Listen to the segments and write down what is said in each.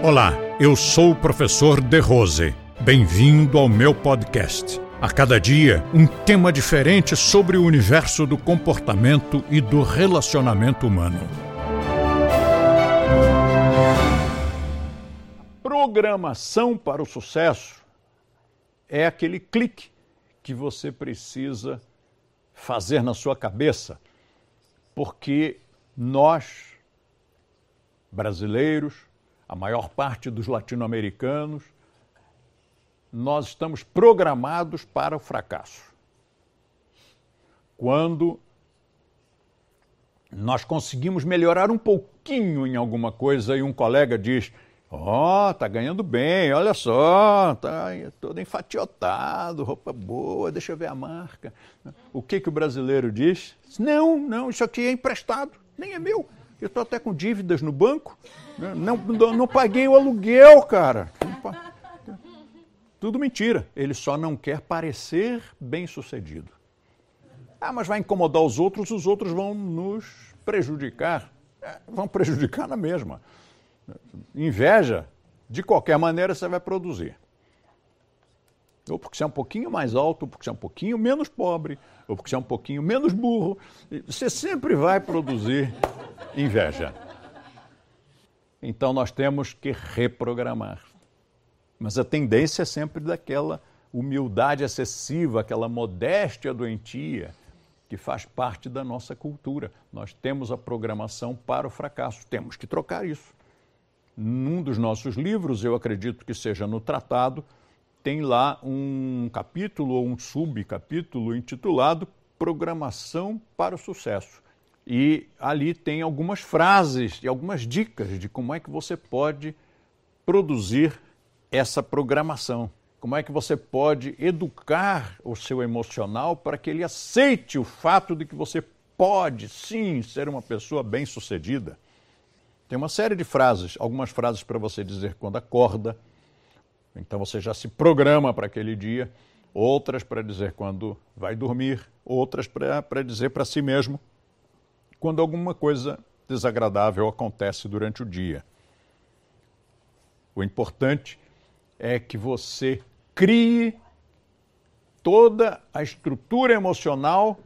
Olá, eu sou o professor De Rose. Bem-vindo ao meu podcast. A cada dia, um tema diferente sobre o universo do comportamento e do relacionamento humano. Programação para o sucesso é aquele clique que você precisa fazer na sua cabeça, porque nós, brasileiros, a maior parte dos latino-americanos, nós estamos programados para o fracasso. Quando nós conseguimos melhorar um pouquinho em alguma coisa e um colega diz: Ó, oh, tá ganhando bem, olha só, tá todo enfatiotado, roupa boa, deixa eu ver a marca. O que, que o brasileiro diz? Não, não, isso aqui é emprestado, nem é meu. Eu estou até com dívidas no banco. Né? Não, não, não paguei o aluguel, cara. Tudo mentira. Ele só não quer parecer bem sucedido. Ah, mas vai incomodar os outros, os outros vão nos prejudicar. É, vão prejudicar na mesma. Inveja, de qualquer maneira, você vai produzir. Ou porque você é um pouquinho mais alto, ou porque você é um pouquinho menos pobre, ou porque você é um pouquinho menos burro. Você sempre vai produzir inveja. Então nós temos que reprogramar. Mas a tendência é sempre daquela humildade excessiva, aquela modéstia doentia que faz parte da nossa cultura. Nós temos a programação para o fracasso, temos que trocar isso. Num dos nossos livros, eu acredito que seja no tratado, tem lá um capítulo ou um subcapítulo intitulado Programação para o Sucesso. E ali tem algumas frases e algumas dicas de como é que você pode produzir essa programação. Como é que você pode educar o seu emocional para que ele aceite o fato de que você pode sim ser uma pessoa bem-sucedida? Tem uma série de frases, algumas frases para você dizer quando acorda, então você já se programa para aquele dia, outras para dizer quando vai dormir, outras para dizer para si mesmo quando alguma coisa desagradável acontece durante o dia. O importante é que você crie toda a estrutura emocional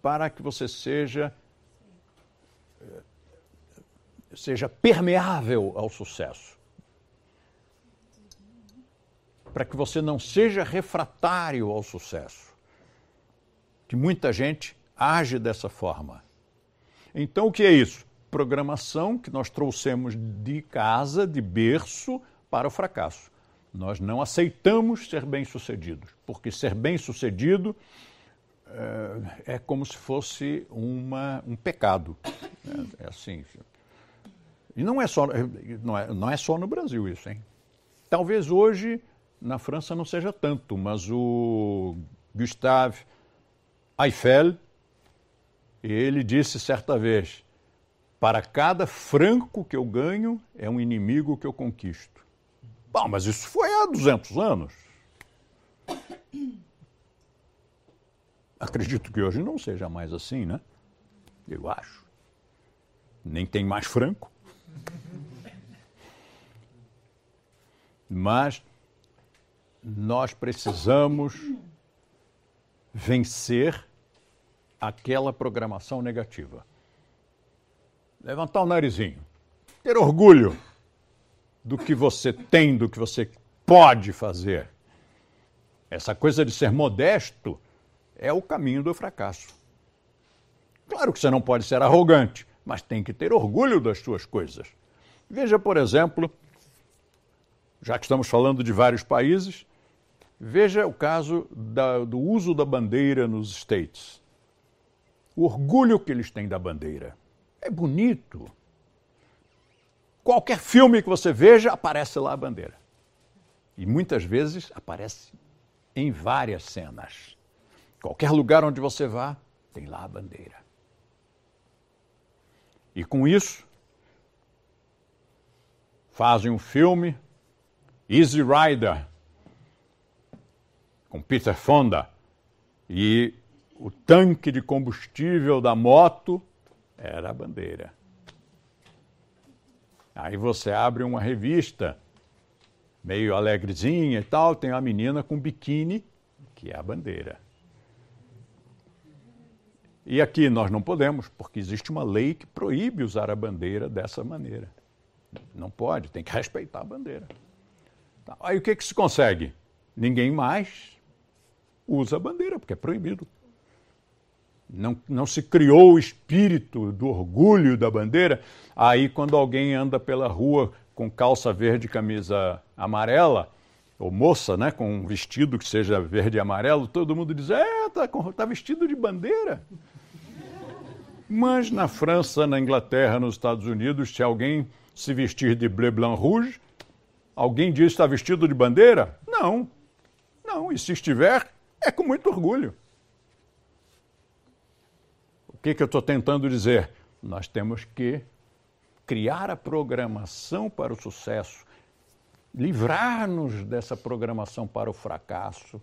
para que você seja seja permeável ao sucesso. Para que você não seja refratário ao sucesso. Que muita gente age dessa forma. Então, o que é isso? Programação que nós trouxemos de casa, de berço, para o fracasso. Nós não aceitamos ser bem-sucedidos, porque ser bem-sucedido é, é, como se fosse uma, um pecado. É, é, assim. E não é, só, não, é, não é só no Brasil isso, hein? Talvez hoje na França não seja tanto, mas o Gustave Eiffel, ele disse certa vez: Para cada franco que eu ganho, é um inimigo que eu conquisto. Bom, mas isso foi há 200 anos. Acredito que hoje não seja mais assim, né? Eu acho. Nem tem mais franco. Mas nós precisamos vencer aquela programação negativa. Levantar o narizinho, ter orgulho do que você tem, do que você pode fazer. Essa coisa de ser modesto é o caminho do fracasso. Claro que você não pode ser arrogante, mas tem que ter orgulho das suas coisas. Veja, por exemplo, já que estamos falando de vários países, veja o caso da, do uso da bandeira nos States o orgulho que eles têm da bandeira. É bonito. Qualquer filme que você veja, aparece lá a bandeira. E muitas vezes aparece em várias cenas. Qualquer lugar onde você vá, tem lá a bandeira. E com isso, fazem um filme, Easy Rider, com Peter Fonda, e o tanque de combustível da moto era a bandeira. Aí você abre uma revista meio alegrezinha e tal, tem a menina com biquíni, que é a bandeira. E aqui nós não podemos, porque existe uma lei que proíbe usar a bandeira dessa maneira. Não pode, tem que respeitar a bandeira. Aí o que, que se consegue? Ninguém mais usa a bandeira, porque é proibido. Não, não se criou o espírito do orgulho da bandeira. Aí, quando alguém anda pela rua com calça verde e camisa amarela, ou moça, né, com um vestido que seja verde e amarelo, todo mundo diz: é, tá, tá vestido de bandeira. Mas na França, na Inglaterra, nos Estados Unidos, se alguém se vestir de bleu, blanc, rouge, alguém diz está vestido de bandeira? Não. Não, e se estiver, é com muito orgulho. O que, que eu estou tentando dizer? Nós temos que criar a programação para o sucesso, livrar-nos dessa programação para o fracasso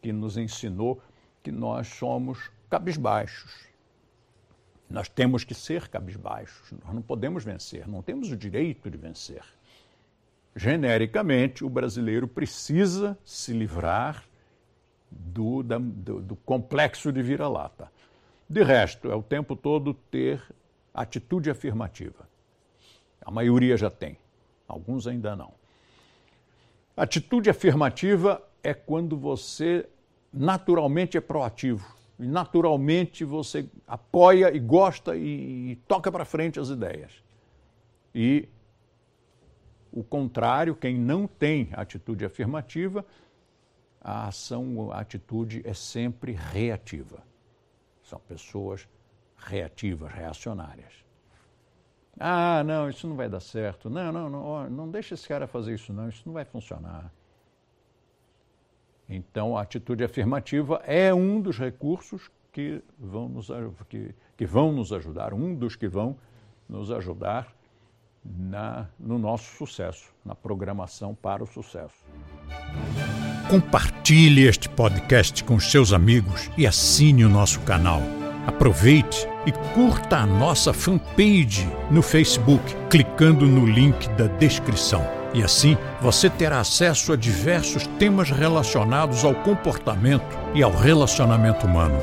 que nos ensinou que nós somos cabisbaixos. Nós temos que ser cabisbaixos, nós não podemos vencer, não temos o direito de vencer. Genericamente, o brasileiro precisa se livrar do, da, do, do complexo de vira-lata. De resto, é o tempo todo ter atitude afirmativa. A maioria já tem, alguns ainda não. Atitude afirmativa é quando você naturalmente é proativo. Naturalmente você apoia e gosta e, e toca para frente as ideias. E o contrário, quem não tem atitude afirmativa, a ação, a atitude é sempre reativa. São pessoas reativas, reacionárias. Ah, não, isso não vai dar certo. Não, não, não, não deixa esse cara fazer isso, não, isso não vai funcionar. Então, a atitude afirmativa é um dos recursos que vão nos, que, que vão nos ajudar, um dos que vão nos ajudar na, no nosso sucesso, na programação para o sucesso. Compartilhe este podcast com seus amigos e assine o nosso canal. Aproveite e curta a nossa fanpage no Facebook, clicando no link da descrição. E assim você terá acesso a diversos temas relacionados ao comportamento e ao relacionamento humano.